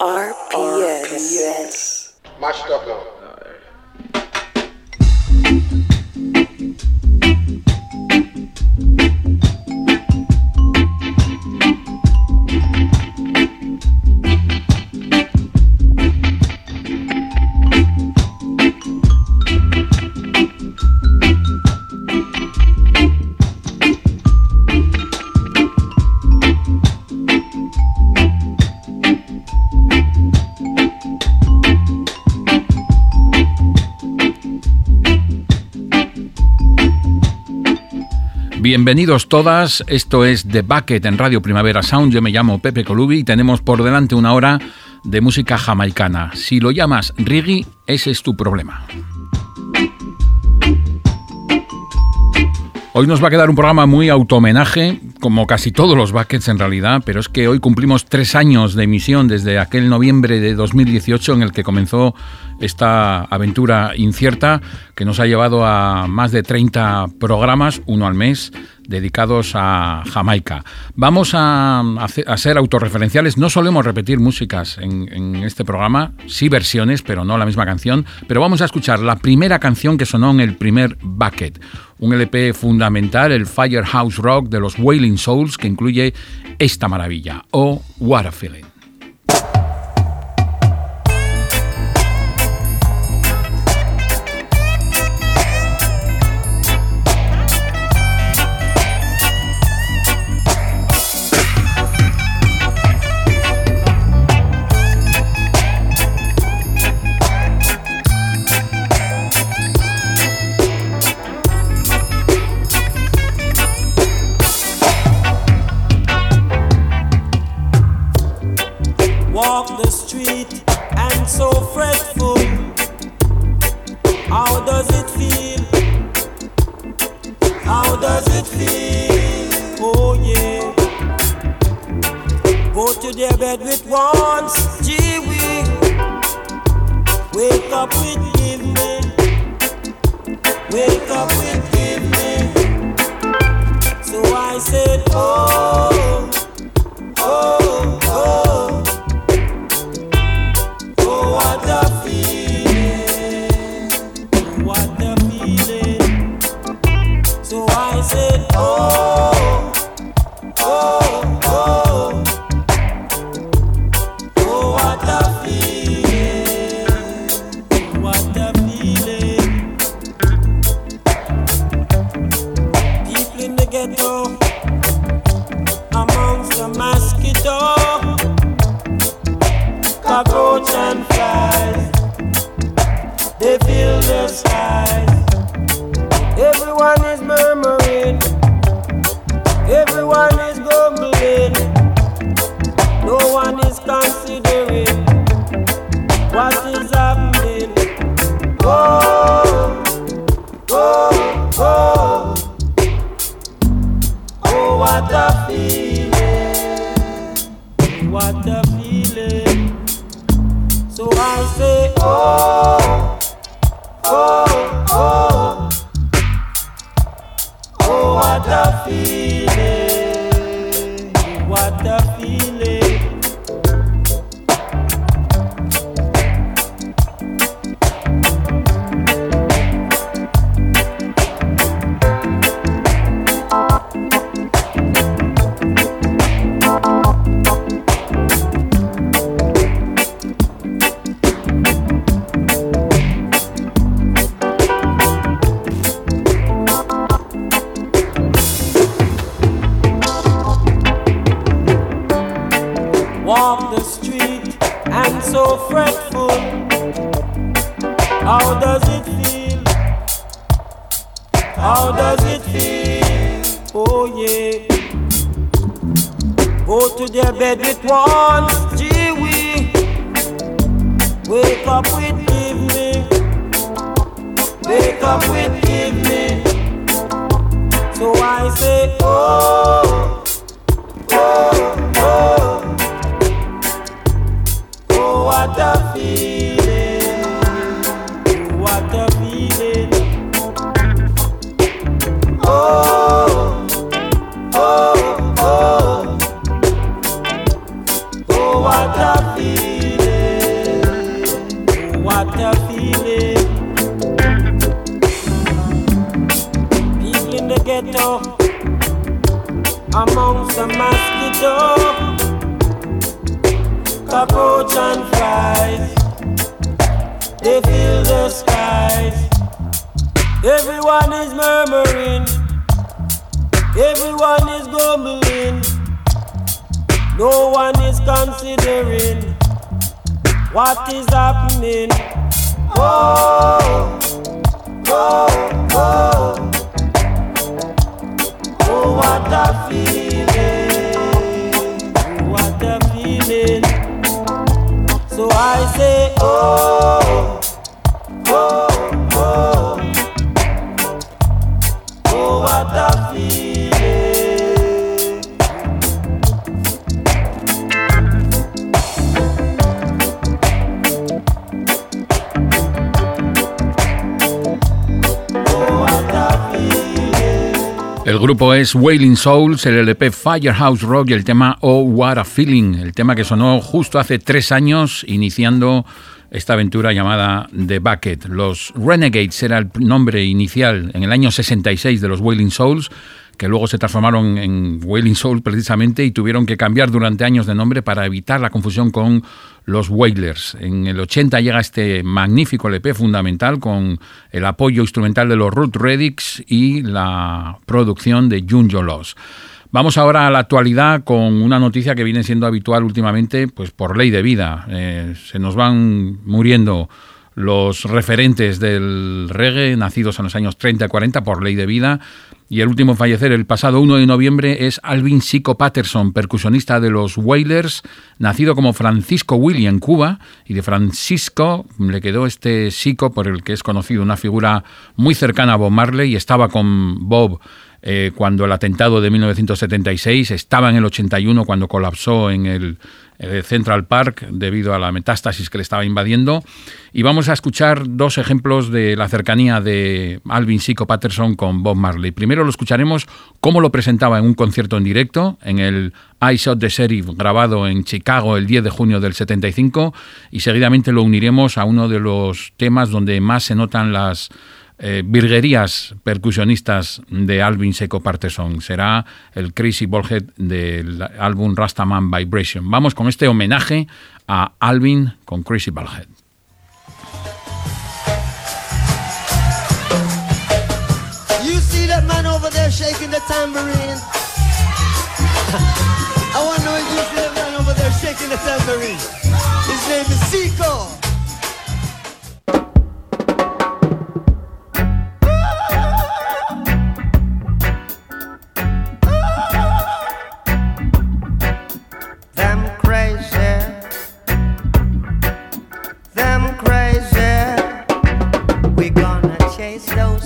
RPS. RPS. Match.com. Bienvenidos todas, esto es The Bucket en Radio Primavera Sound, yo me llamo Pepe Colubi y tenemos por delante una hora de música jamaicana. Si lo llamas reggae, ese es tu problema. Hoy nos va a quedar un programa muy auto-homenaje, como casi todos los buckets en realidad, pero es que hoy cumplimos tres años de emisión desde aquel noviembre de 2018 en el que comenzó esta aventura incierta que nos ha llevado a más de 30 programas, uno al mes, dedicados a Jamaica. Vamos a, ser autorreferenciales, no solemos repetir músicas en, este programa, sí versiones, pero no la misma canción, pero vamos a escuchar la primera canción que sonó en el primer Bucket, un LP fundamental, el Firehouse Rock de los Wailing Souls, que incluye esta maravilla, o What a Feeling. what a feeling. No one is considering what is happening. Oh, oh, oh. Oh, what a feeling. What a feeling. So I say, oh, El grupo es Wailing Souls, el LP Firehouse Rock y el tema Oh What a Feeling, el tema que sonó justo hace tres años, iniciando esta aventura llamada The Bucket. Los Renegades era el nombre inicial en el año 66 de los Wailing Souls, que luego se transformaron en Wailing Souls precisamente y tuvieron que cambiar durante años de nombre para evitar la confusión con los Wailers. En el 80 llega este magnífico LP fundamental con el apoyo instrumental de los Root Redix y la producción de Junjo Loss. Vamos ahora a la actualidad con una noticia que viene siendo habitual últimamente, pues por ley de vida. Eh, se nos van muriendo los referentes del reggae, nacidos en los años 30 y 40 por ley de vida. Y el último fallecer el pasado 1 de noviembre es Alvin Sico Patterson, percusionista de los Wailers, nacido como Francisco Willy en Cuba. Y de Francisco le quedó este Sico, por el que es conocido, una figura muy cercana a Bob Marley y estaba con Bob eh, cuando el atentado de 1976, estaba en el 81 cuando colapsó en el Central Park debido a la metástasis que le estaba invadiendo. Y vamos a escuchar dos ejemplos de la cercanía de Alvin Sico Patterson con Bob Marley. Primero lo escucharemos cómo lo presentaba en un concierto en directo, en el I Shot the Sheriff, grabado en Chicago el 10 de junio del 75, y seguidamente lo uniremos a uno de los temas donde más se notan las eh, virguerías percusionistas de Alvin Seco Patterson. Será el Crazy Ballhead del álbum Rastaman Vibration. Vamos con este homenaje a Alvin con Crazy Ballhead. You see that man over there shaking the tambourine? I want to know if you see that man over there shaking the tambourine. His name is slow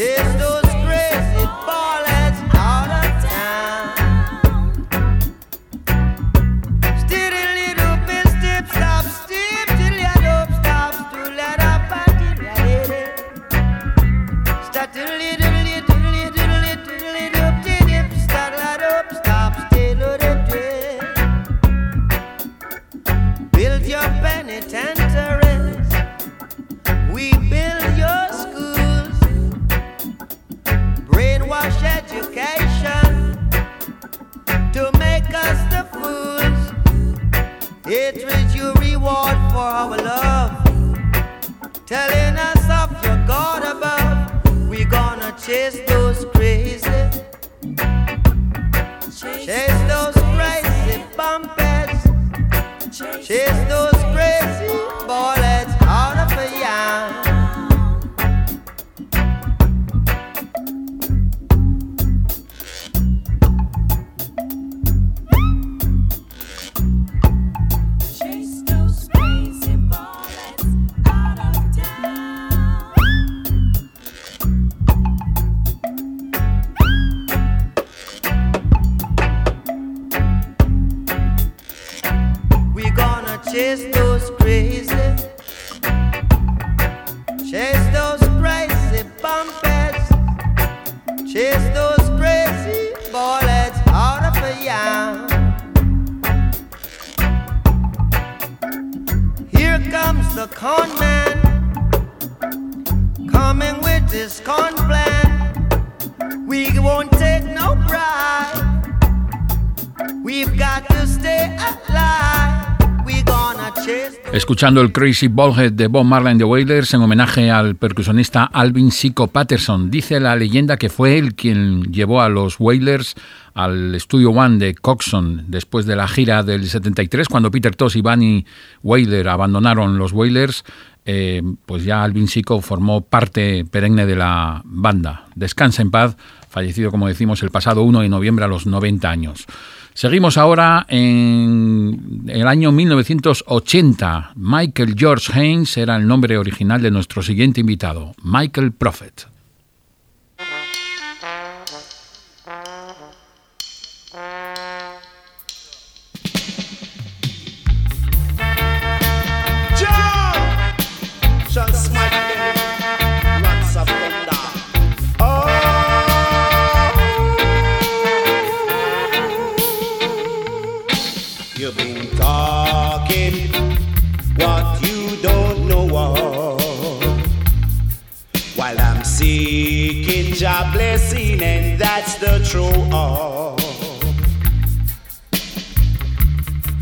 It's escuchando el Crazy Ballhead de Bob Marley the Wailers en homenaje al percusionista Alvin Sico Patterson. Dice la leyenda que fue él quien llevó a los Wailers al Studio One de Coxon después de la gira del 73, cuando Peter Toss y Bunny Wailer abandonaron los Wailers. Eh, pues ya Alvin Sico formó parte perenne de la banda. Descansa en paz, fallecido como decimos el pasado 1 de noviembre a los 90 años. Seguimos ahora en el año 1980. Michael George Haynes era el nombre original de nuestro siguiente invitado, Michael Prophet. The true all.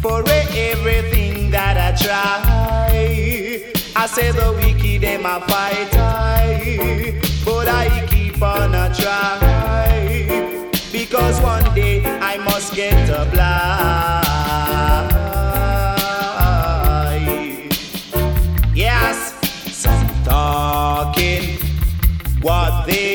For everything that I try, I say the wicked them a fight but I keep on a try because one day I must get a blind. Yes, some talking what they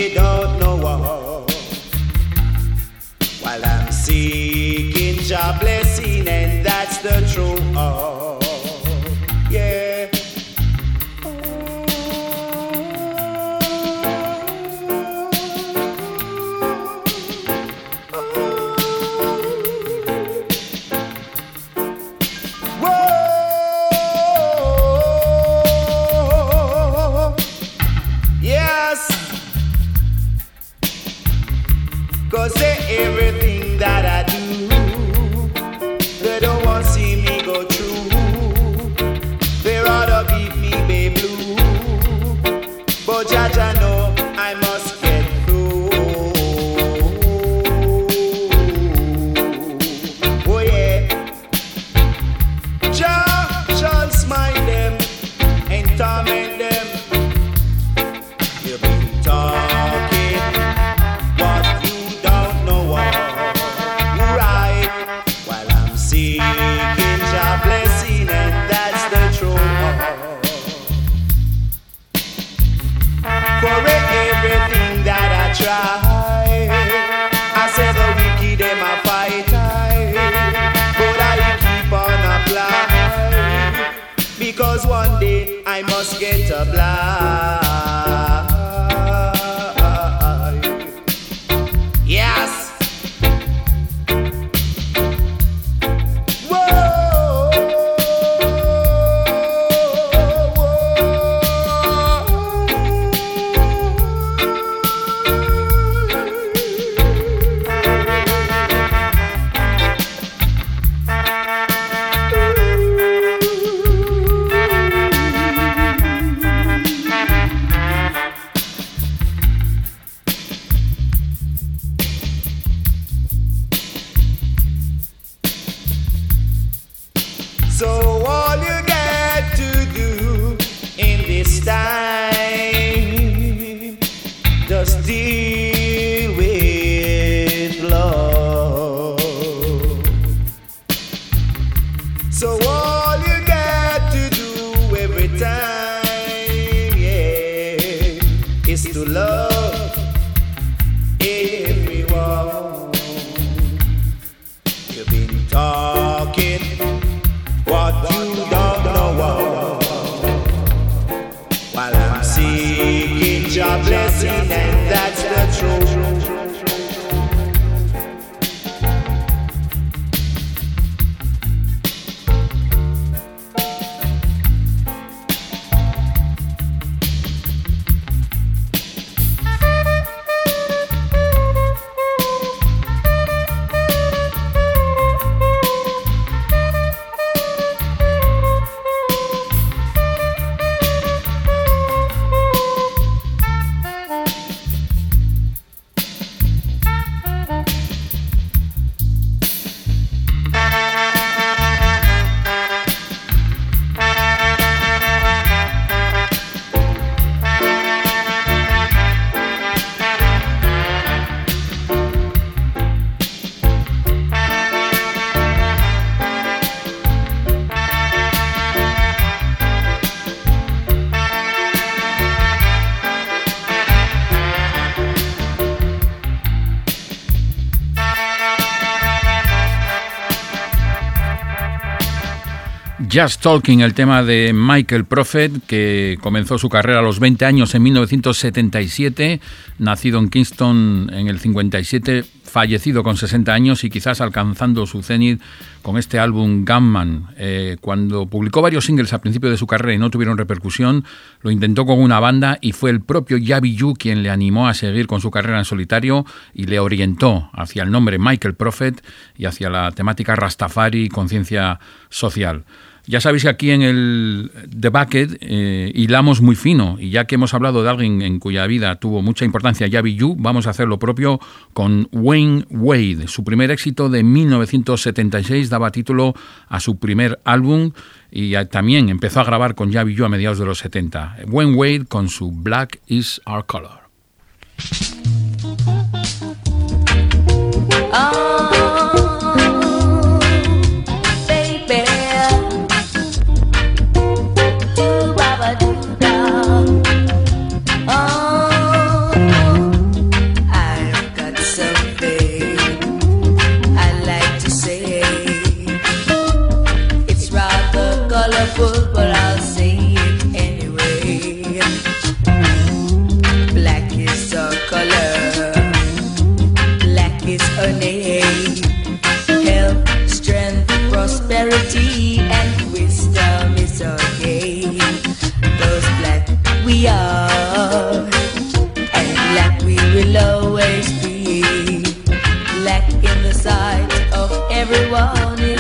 Just Talking, el tema de Michael Prophet, que comenzó su carrera a los 20 años en 1977, nacido en Kingston en el 57, fallecido con 60 años y quizás alcanzando su cenit con este álbum Gunman. Eh, cuando publicó varios singles al principio de su carrera y no tuvieron repercusión, lo intentó con una banda y fue el propio Yabi Yu quien le animó a seguir con su carrera en solitario y le orientó hacia el nombre Michael Prophet y hacia la temática Rastafari y conciencia social. Ya sabéis que aquí en el The Bucket eh, hilamos muy fino y ya que hemos hablado de alguien en cuya vida tuvo mucha importancia Yabi Yu, vamos a hacer lo propio con Wayne Wade. Su primer éxito de 1976 daba título a su primer álbum y también empezó a grabar con Yabi Yu a mediados de los 70. Wayne Wade con su Black is Our Color. and black we will always be. Black in the sight of everyone.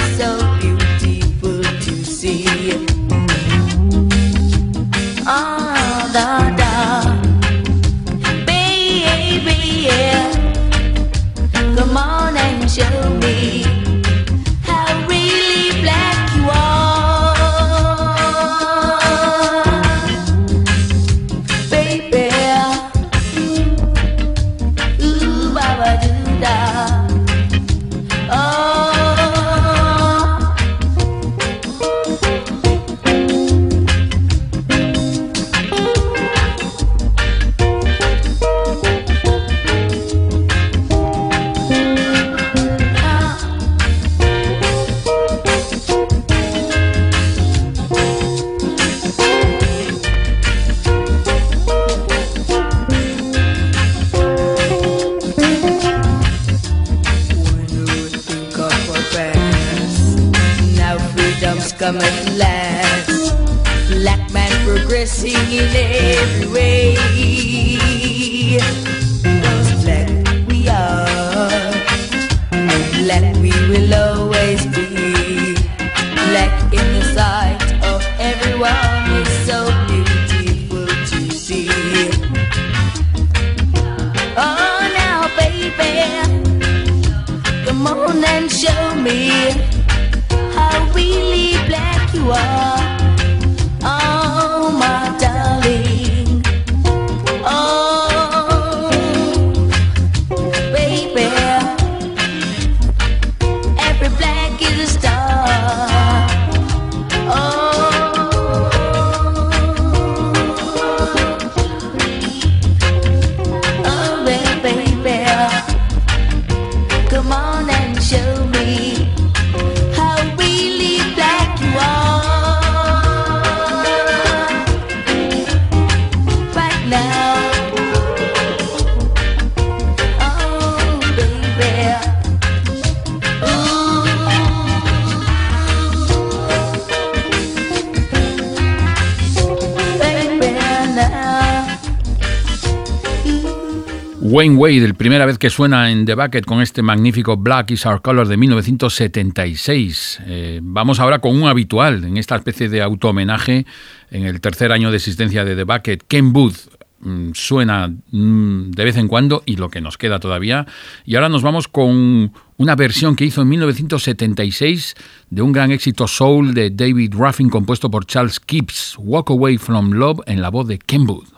Wade, primera vez que suena en The Bucket con este magnífico Black is Our Color de 1976. Eh, vamos ahora con un habitual en esta especie de auto-homenaje en el tercer año de existencia de The Bucket. Ken Booth mm, suena mm, de vez en cuando y lo que nos queda todavía. Y ahora nos vamos con una versión que hizo en 1976 de un gran éxito soul de David Ruffin compuesto por Charles Gibbs, Walk Away from Love en la voz de Ken Booth.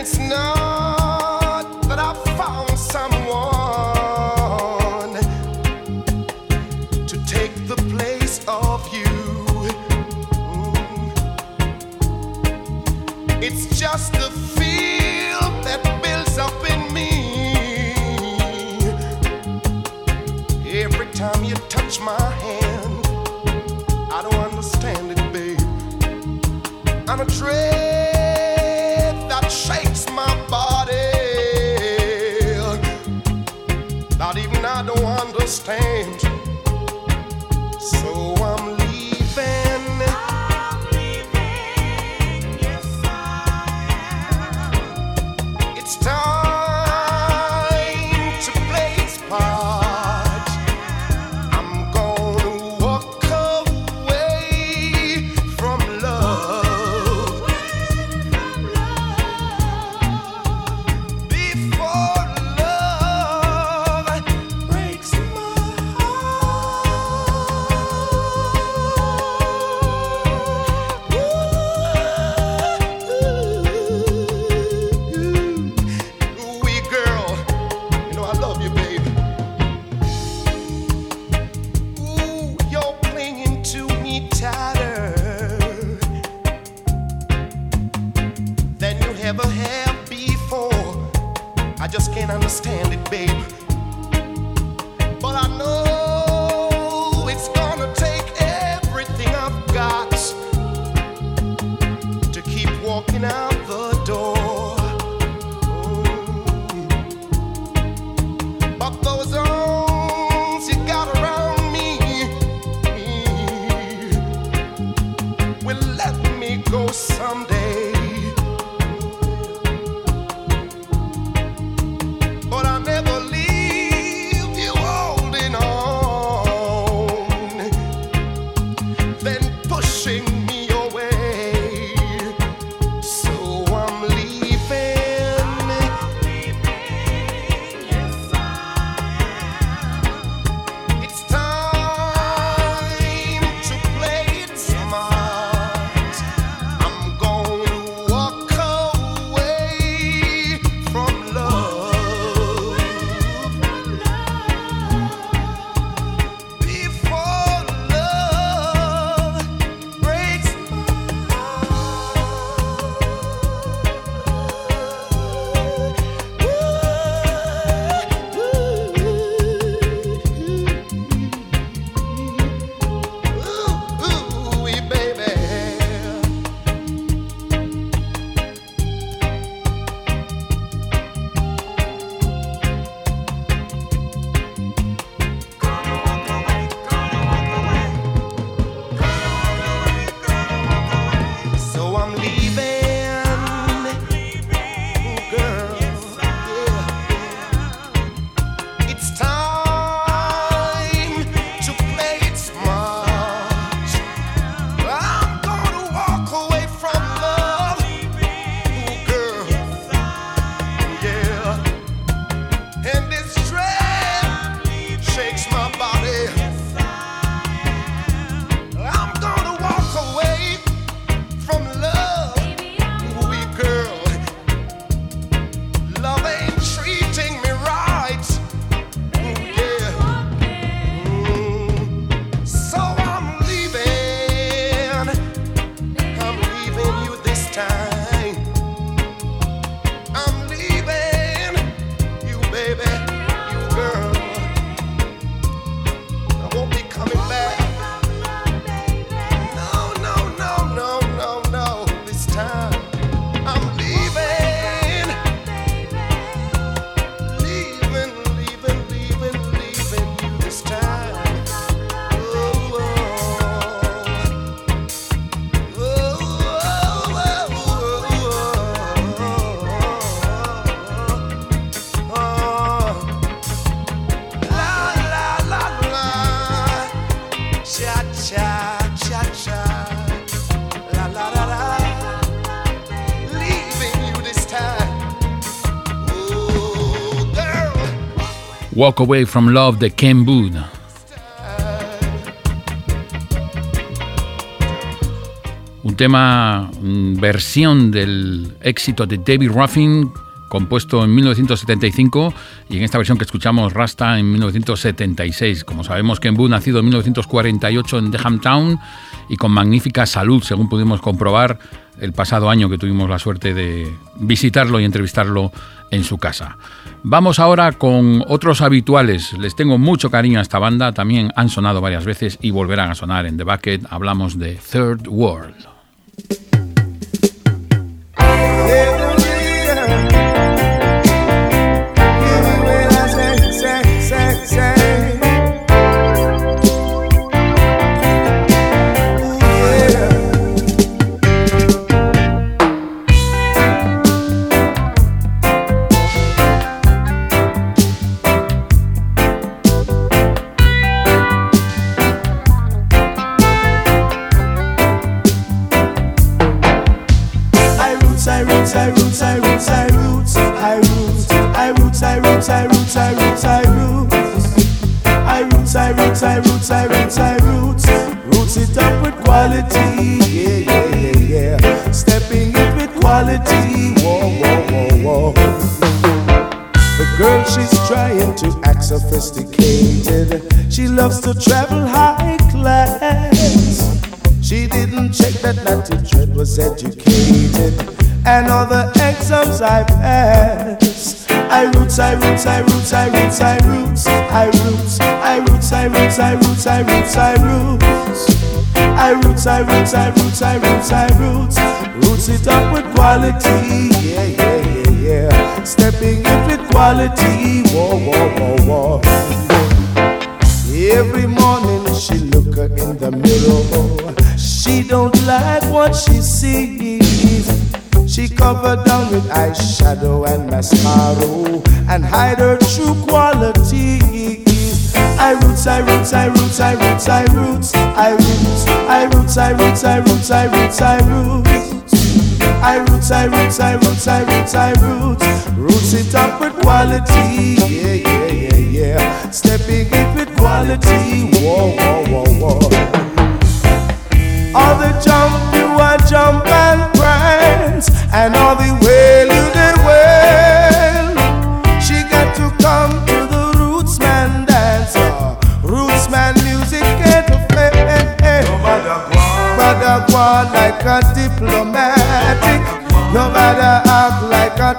it's not. Walk Away from Love de Ken Boone. un tema mm, versión del éxito de David Ruffin compuesto en 1975 y en esta versión que escuchamos Rasta en 1976. Como sabemos, Ken Boo nacido en 1948 en Deham Town y con magnífica salud, según pudimos comprobar el pasado año que tuvimos la suerte de visitarlo y entrevistarlo en su casa. Vamos ahora con otros habituales. Les tengo mucho cariño a esta banda, también han sonado varias veces y volverán a sonar en The Bucket. Hablamos de Third World. Roots, I roots, I roots, I roots, I roots, I roots, I roots, I roots, I roots, I roots, I roots. I roots, I roots, I roots, I roots, roots, it up with quality, yeah, yeah, yeah, yeah. Stepping in with quality, whoa, whoa, whoa, whoa. Every morning she look her in the mirror, she don't like what she sees. She covered down with eyeshadow and mascara and hide her true quality. I roots, I roots, I roots, I roots, I roots, I roots, I roots, I roots, I roots, I roots, I roots. I roots, I roots, I roots, I roots, I roots. Roots it up with quality, yeah, yeah, yeah, yeah. Stepping in with quality, whoa, whoa, whoa, whoa. All the jump you are jump like a diplomatic. Nobody act like a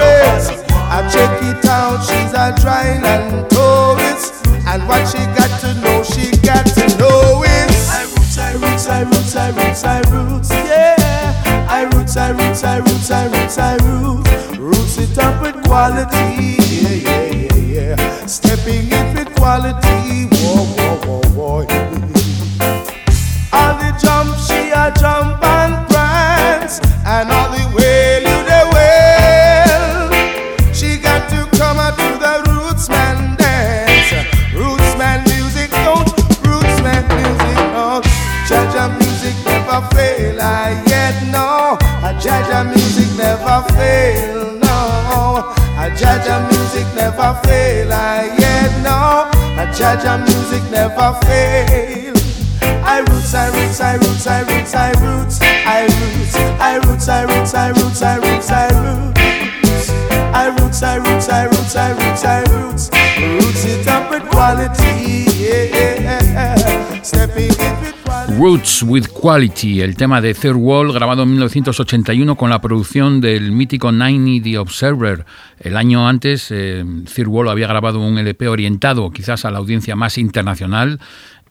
race. I check it out, she's a trial and tourist. And what she got to know, she got to know it. I roots, I roots, I roots, I roots, I roots, yeah. I roots, I roots, I roots, I roots, I roots. Roots it up with quality, yeah, yeah, yeah, yeah. Stepping in with quality, whoa, whoa, whoa, whoa. Never fail, I yet no I judge music never fail no. I judge music never fail I yet know. A Jaja music never fail, Roots, with quality, el tema de Third Wall, grabado en 1981 con la producción del mítico 90 The Observer. El año antes, eh, Third Wall había grabado un LP orientado quizás a la audiencia más internacional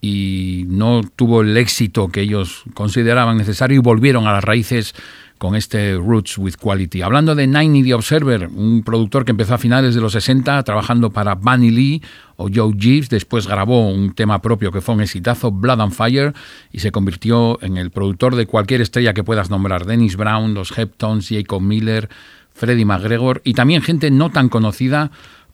y no tuvo el éxito que ellos consideraban necesario y volvieron a las raíces con este Roots with Quality. Hablando de Ninety The Observer, un productor que empezó a finales de los 60 trabajando para Bunny Lee o Joe Gibbs, después grabó un tema propio que fue un exitazo, Blood and Fire, y se convirtió en el productor de cualquier estrella que puedas nombrar, Dennis Brown, los Heptones, Jacob Miller, Freddie McGregor y también gente no tan conocida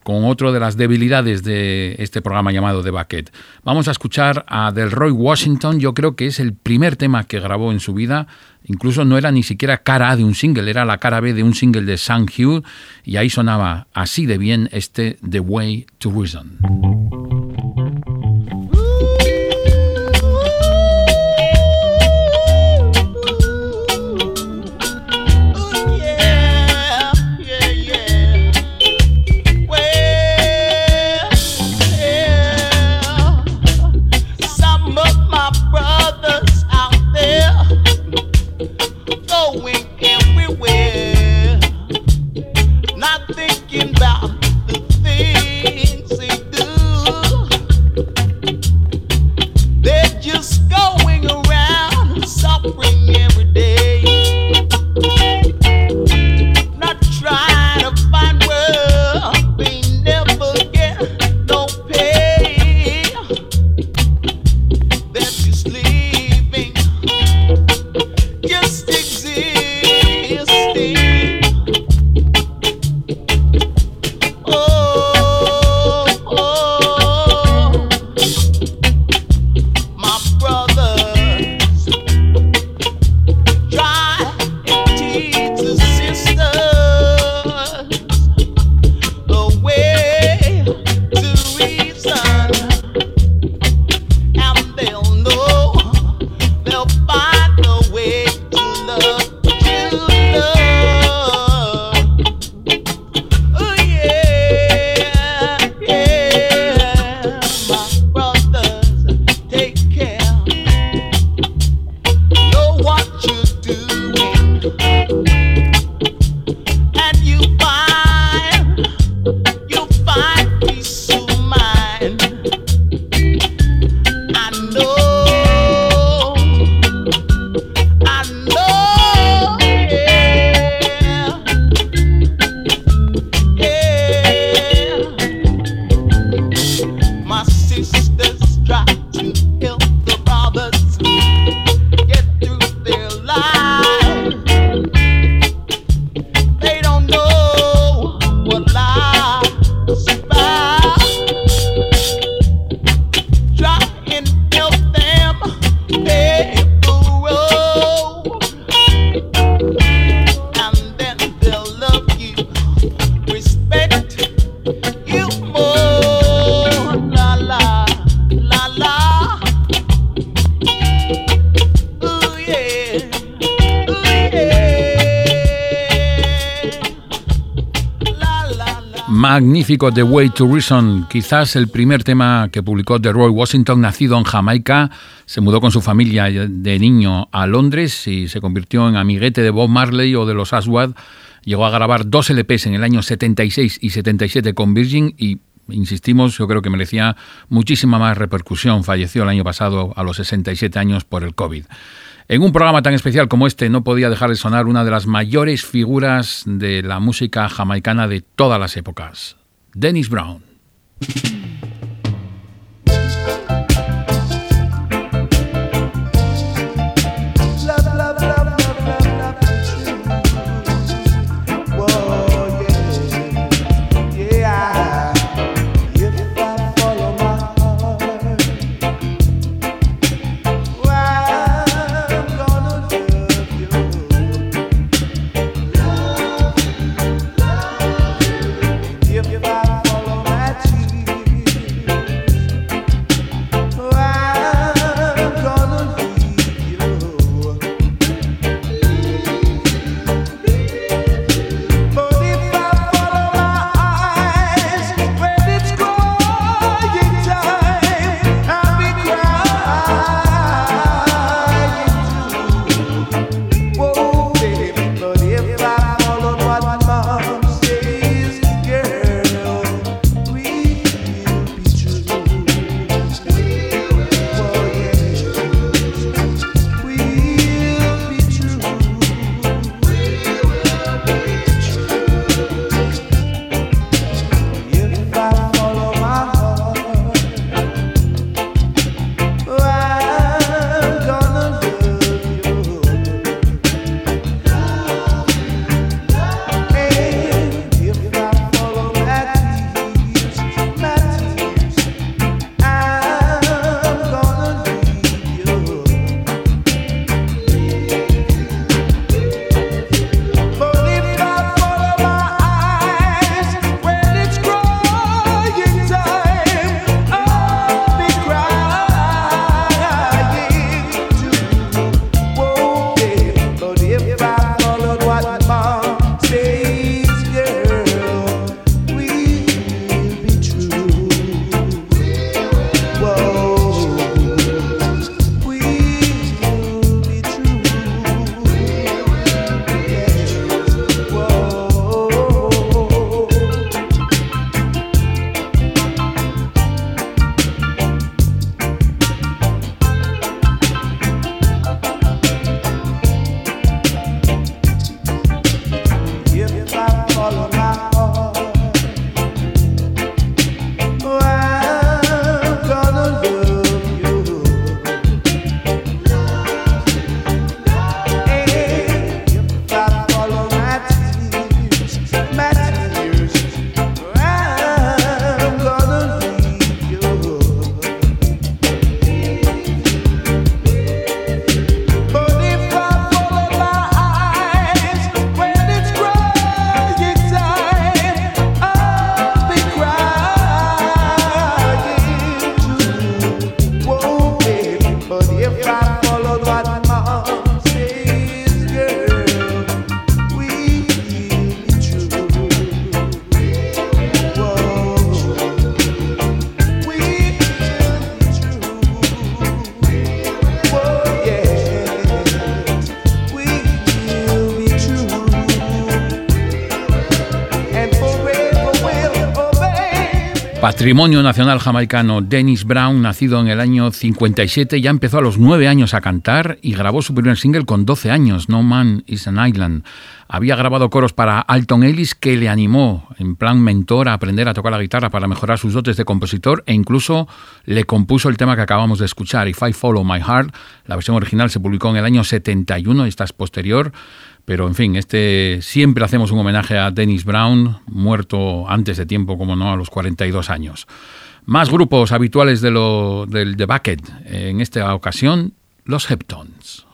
con otro de las debilidades de este programa llamado The Bucket. Vamos a escuchar a Delroy Washington, yo creo que es el primer tema que grabó en su vida, incluso no era ni siquiera cara A de un single, era la cara B de un single de Sam Hugh, y ahí sonaba así de bien este The Way to Reason. with magnífico The Way to Reason, quizás el primer tema que publicó The Roy Washington, nacido en Jamaica, se mudó con su familia de niño a Londres y se convirtió en amiguete de Bob Marley o de los Aswad. Llegó a grabar dos LPs en el año 76 y 77 con Virgin y insistimos, yo creo que merecía muchísima más repercusión. Falleció el año pasado a los 67 años por el COVID. En un programa tan especial como este no podía dejar de sonar una de las mayores figuras de la música jamaicana de todas las épocas, Dennis Brown. Patrimonio Nacional Jamaicano Dennis Brown, nacido en el año 57, ya empezó a los 9 años a cantar y grabó su primer single con 12 años, No Man is an Island. Había grabado coros para Alton Ellis que le animó, en plan mentor, a aprender a tocar la guitarra para mejorar sus dotes de compositor e incluso le compuso el tema que acabamos de escuchar, If I Follow My Heart. La versión original se publicó en el año 71, esta es posterior. Pero en fin, este siempre hacemos un homenaje a Dennis Brown, muerto antes de tiempo, como no, a los 42 años. Más grupos habituales de lo, del The Bucket, en esta ocasión, los Heptones.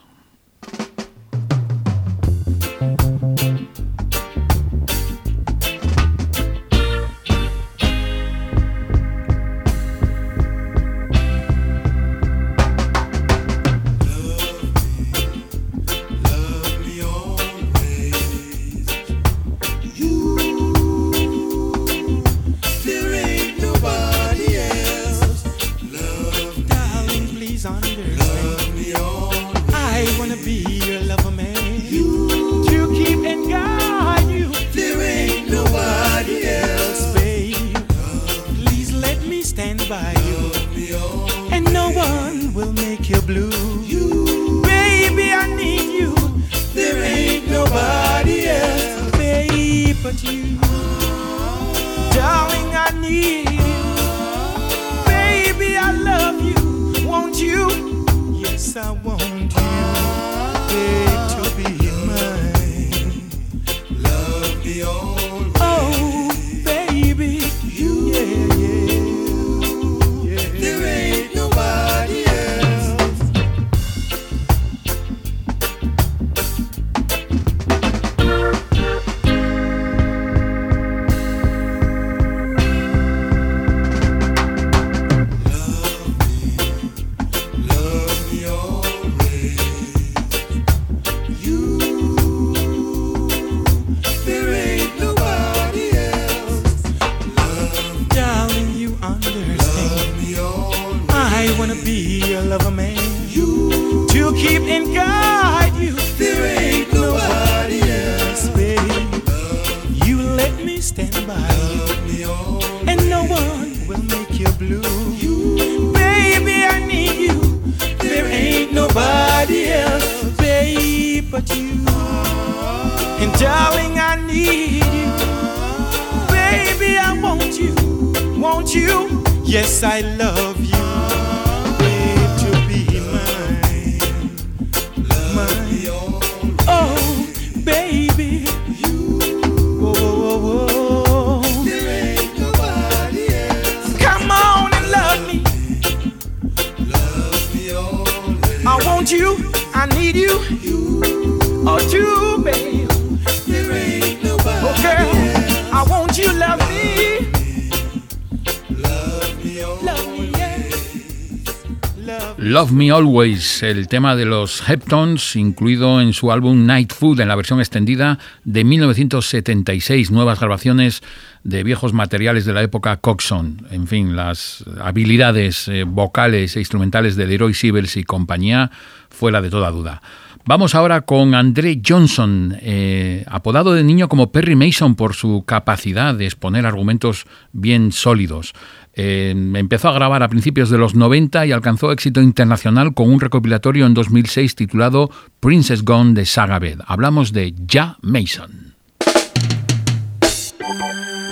Always, el tema de los Heptones, incluido en su álbum Night Food en la versión extendida de 1976, nuevas grabaciones de viejos materiales de la época Coxon. En fin, las habilidades eh, vocales e instrumentales de Leroy Sibels y compañía fuera de toda duda. Vamos ahora con André Johnson, eh, apodado de niño como Perry Mason por su capacidad de exponer argumentos bien sólidos. Eh, empezó a grabar a principios de los 90 y alcanzó éxito internacional con un recopilatorio en 2006 titulado Princess Gone de Sagabed. Hablamos de Ja Mason.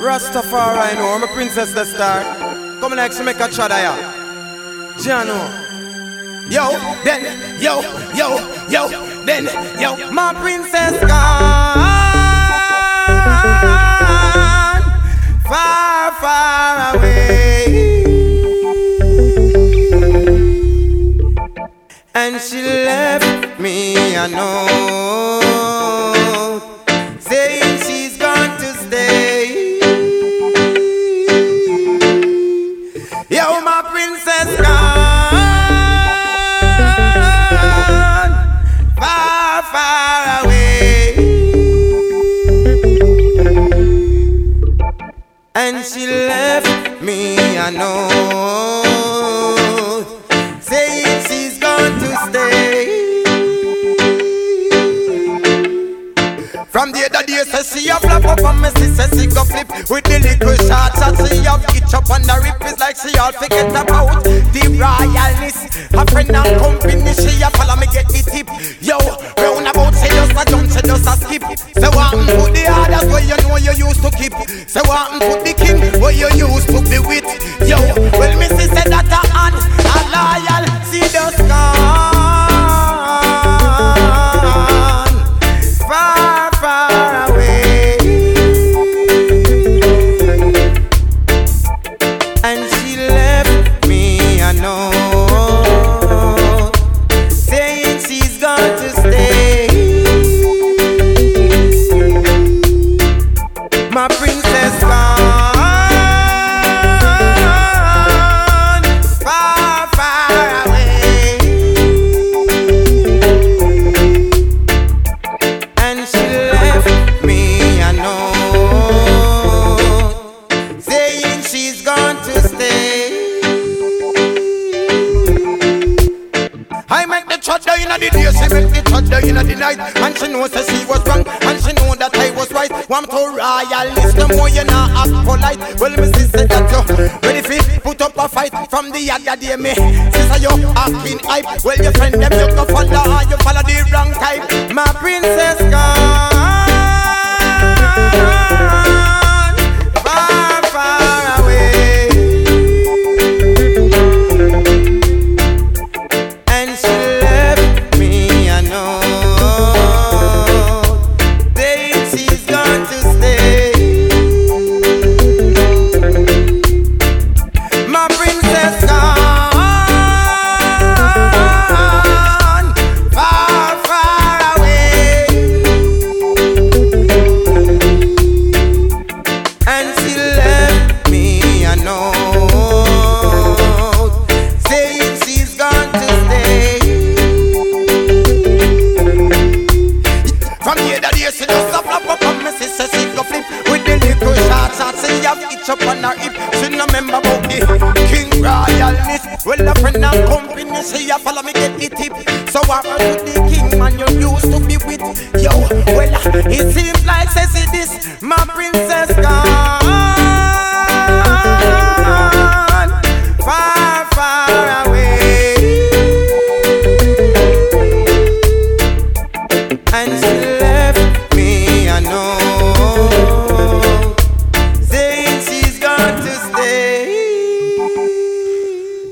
Rastafari, no. Yo, then, yo, yo, yo, then, yo, my princess gone. Far, far away. and she left me a me a day, say she a flap up on me, she say she go flip with the little shots. I see have itch up on the rip, it's like she all forget about the royalness. A friend and company, she a follow me get the tip. Yo, round about say just a jump, say just a skip. Say what put the others where you know you used to keep. Say what put the king where you used to be with. Yo, well me see say that a hand, a loyal, see just gone. The other day me. Sister you acting hype. Well, your friend them you go follow, touch up on her hip. She no member about the King Royalness. Well, a friend and company, she a follow me get the tip. So what was with the king man you used to be with? Yo, well, uh, it seems like says it is my prince.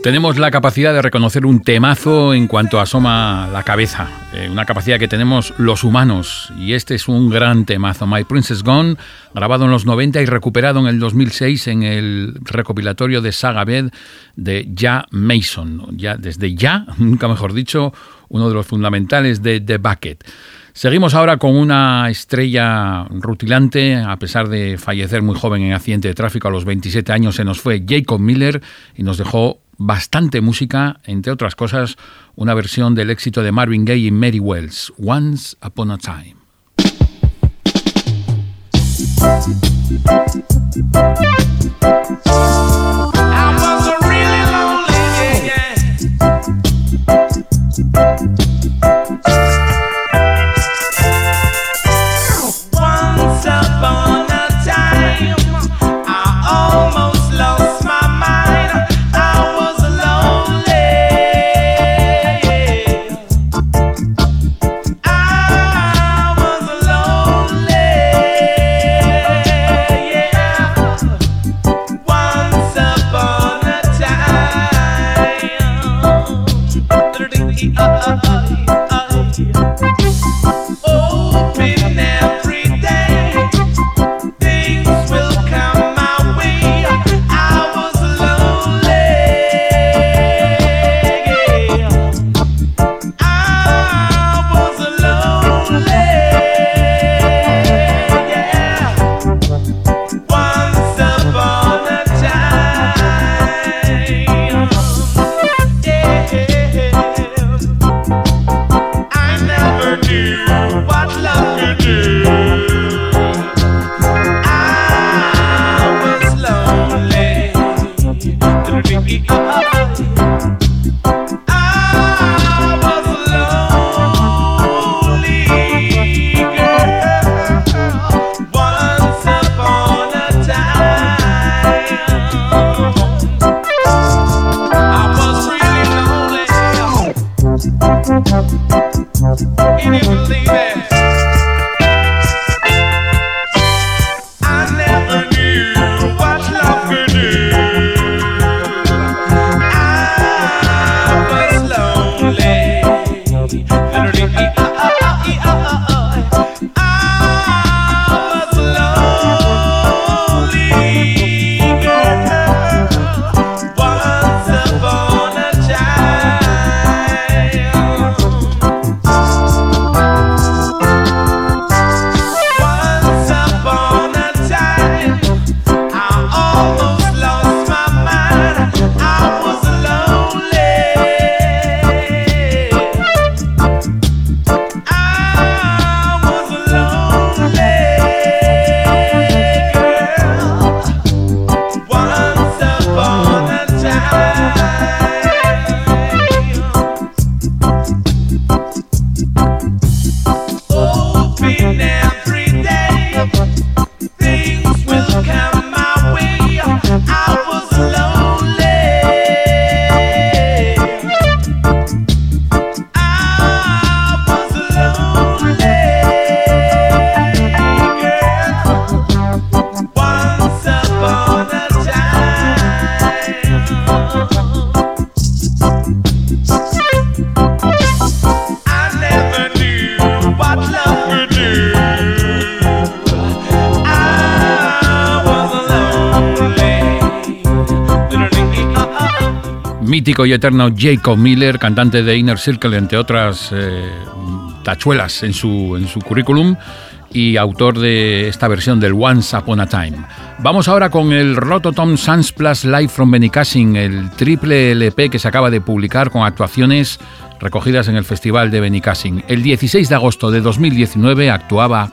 Tenemos la capacidad de reconocer un temazo en cuanto asoma la cabeza, eh, una capacidad que tenemos los humanos, y este es un gran temazo, My Princess Gone, grabado en los 90 y recuperado en el 2006 en el recopilatorio de Saga Bed de Ja Mason, ya desde ya, nunca mejor dicho, uno de los fundamentales de The Bucket. Seguimos ahora con una estrella rutilante, a pesar de fallecer muy joven en accidente de tráfico a los 27 años, se nos fue Jacob Miller y nos dejó bastante música, entre otras cosas, una versión del éxito de Marvin Gaye y Mary Wells, Once Upon a Time. Y eterno Jacob Miller, cantante de Inner Circle, entre otras eh, tachuelas en su, en su currículum y autor de esta versión del Once Upon a Time. Vamos ahora con el Rototom Sans Plus Live from Benicassin, el triple LP que se acaba de publicar con actuaciones recogidas en el Festival de Benicassin. El 16 de agosto de 2019 actuaba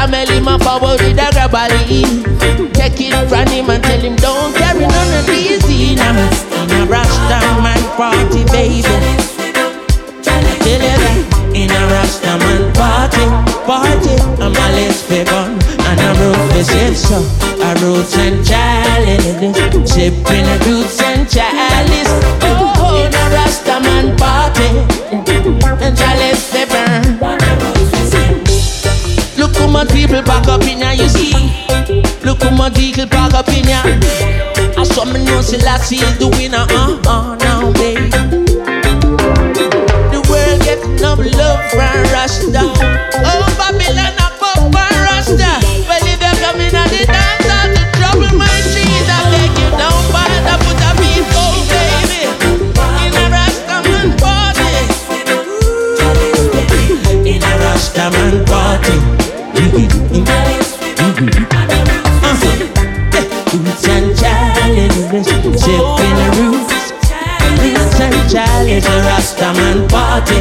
Jamel my power with a grabally Take it from him and tell him don't carry none of these in. A, in a Rasta man party baby. Tell you that in a Rasta man party Party. I'm a paper and a roof is it so A roots and chalice Sipping a roots and chalice. Oh, in a Rastaman party And chalice they burn Much people pack up in ya, you see. Look how much people pack up in ya I saw me know Selassie is the winner, uh, uh, now, babe. The world get enough love from Rasta Oh, Babylon challenges, sipping the roots. Roots and challenges, Rastaman party.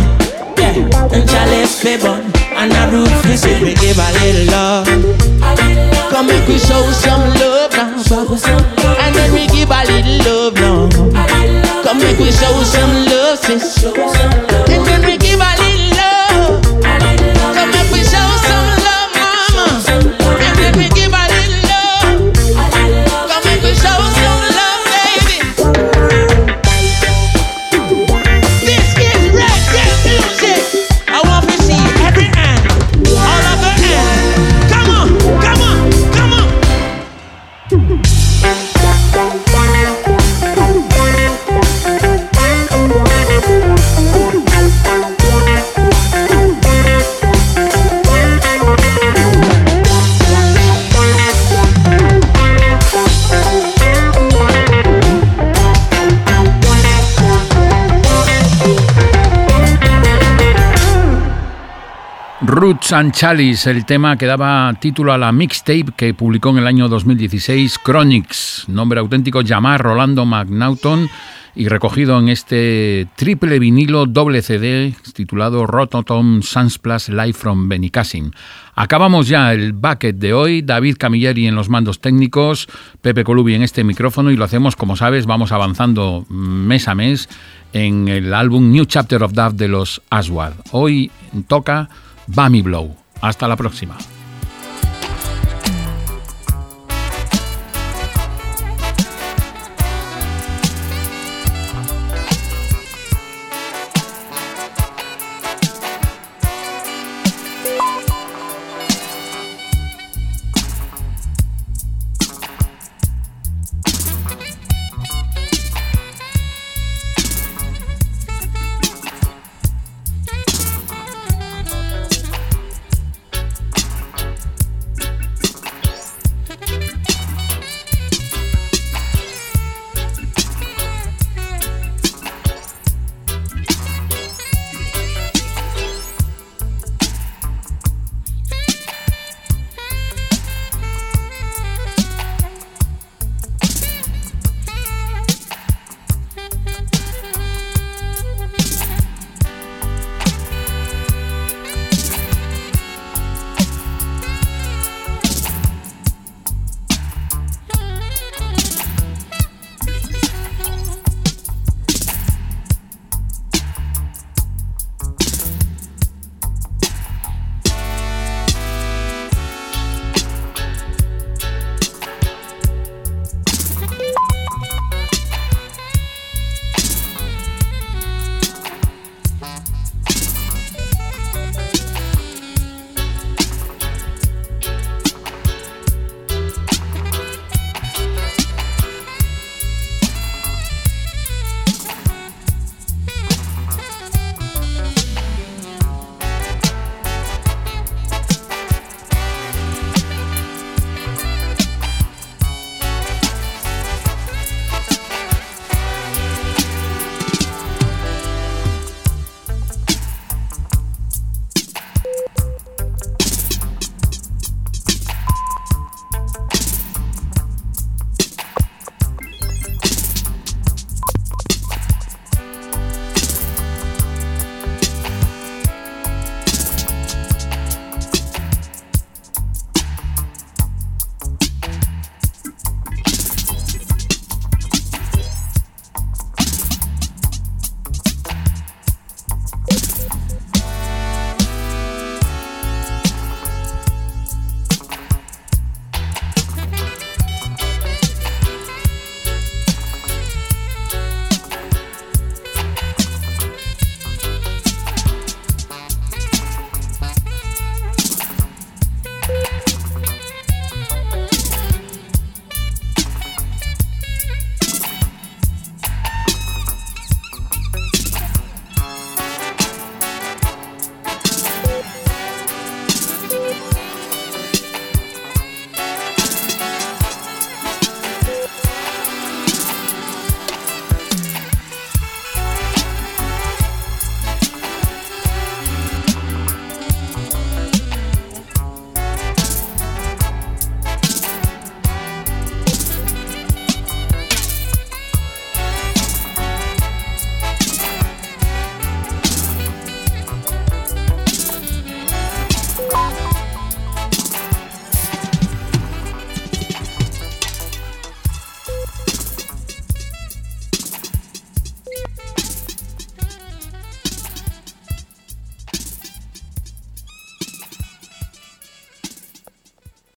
Yeah, and for bun and a root for sip. We give a little love. Come make we show some love now, and then we give a little love now. Come make we show some love, sis, and then we And Chalice, el tema que daba título a la mixtape que publicó en el año 2016 Chronics, nombre auténtico llamar Rolando McNaughton y recogido en este triple vinilo doble CD titulado Rototom Plus Live from Benicassim. Acabamos ya el bucket de hoy, David Camilleri en los mandos técnicos, Pepe Colubi en este micrófono y lo hacemos, como sabes, vamos avanzando mes a mes en el álbum New Chapter of Dove de los Aswad. Hoy toca Bami Blow. Hasta la próxima.